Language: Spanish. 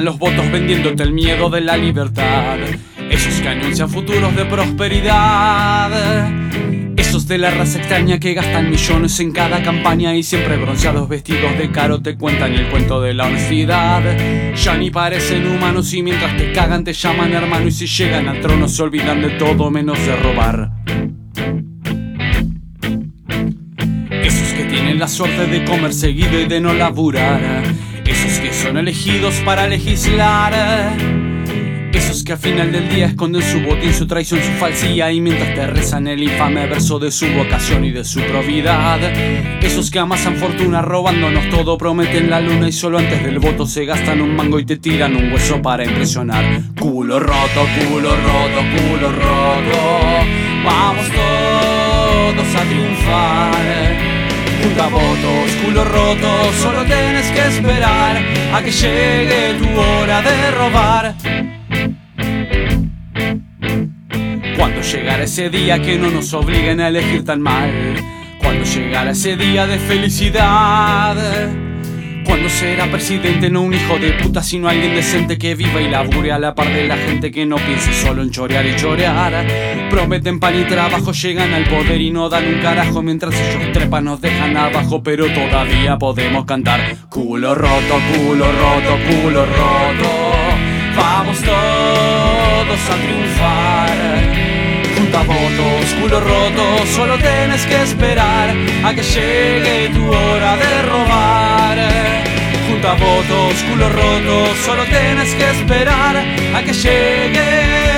Los votos vendiéndote el miedo de la libertad. Esos que anuncian futuros de prosperidad. Esos de la raza extraña que gastan millones en cada campaña y siempre bronceados vestidos de caro te cuentan el cuento de la honestidad. Ya ni parecen humanos y mientras te cagan te llaman hermano y si llegan al trono se olvidan de todo menos de robar. Esos que tienen la suerte de comer seguido y de no laburar. Son elegidos para legislar. Esos que al final del día esconden su botín, su traición, su falsía y mientras te rezan el infame verso de su vocación y de su probidad. Esos que amasan fortuna robándonos todo, prometen la luna y solo antes del voto se gastan un mango y te tiran un hueso para impresionar. Culo roto, culo roto, culo roto. Vamos todos a triunfar. Votos, culo roto, solo tienes que esperar a que llegue tu hora de robar. Cuando llegará ese día que no nos obliguen a elegir tan mal. Cuando llegará ese día de felicidad. Será presidente no un hijo de puta sino alguien decente que viva y labure a la par de la gente que no piense solo en chorear y chorear. Prometen pan y trabajo, llegan al poder y no dan un carajo mientras ellos trepan nos dejan abajo pero todavía podemos cantar culo roto, culo roto, culo roto. Vamos todos a triunfar. Junta votos, culo roto, solo tienes que esperar a que llegue tu hora de. punta votos, culo roto, solo tienes que esperar a que llegue.